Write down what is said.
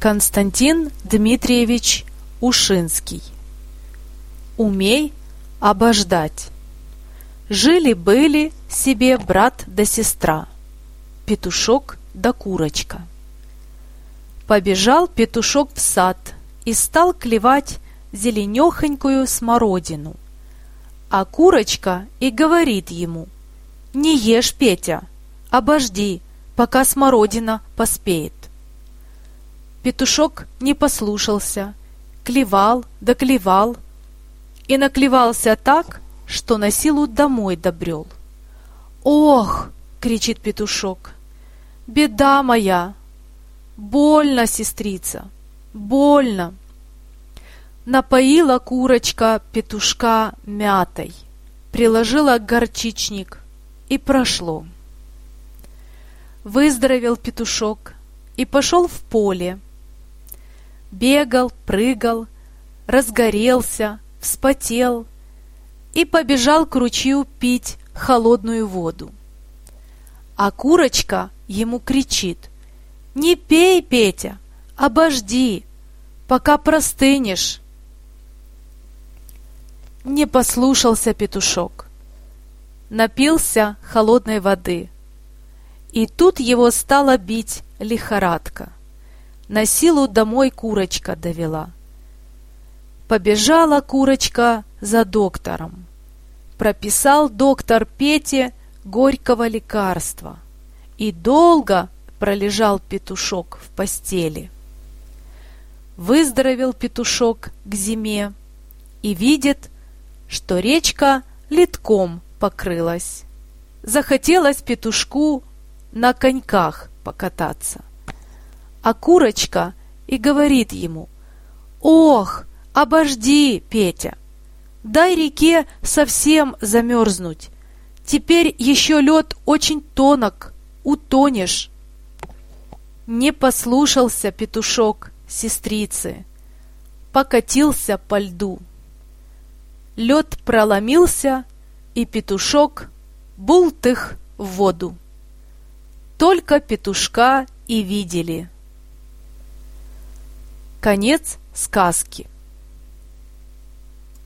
Константин Дмитриевич Ушинский Умей обождать. Жили-были себе брат да сестра, петушок да курочка. Побежал петушок в сад и стал клевать зеленехонькую смородину. А курочка и говорит ему, «Не ешь, Петя, обожди, пока смородина поспеет». Петушок не послушался, клевал да клевал, и наклевался так, что на силу домой добрел. «Ох!» — кричит петушок. «Беда моя! Больно, сестрица, больно!» Напоила курочка петушка мятой, приложила горчичник, и прошло. Выздоровел петушок и пошел в поле, бегал, прыгал, разгорелся, вспотел и побежал к ручью пить холодную воду. А курочка ему кричит, «Не пей, Петя, обожди, пока простынешь». Не послушался петушок, напился холодной воды, и тут его стала бить лихорадка. На силу домой курочка довела. Побежала курочка за доктором. Прописал доктор Пете горького лекарства. И долго пролежал петушок в постели. Выздоровел петушок к зиме и видит, что речка литком покрылась. Захотелось петушку на коньках покататься а курочка и говорит ему, «Ох, обожди, Петя, дай реке совсем замерзнуть, теперь еще лед очень тонок, утонешь». Не послушался петушок сестрицы, покатился по льду. Лед проломился, и петушок бултых в воду. Только петушка и видели – Конец сказки.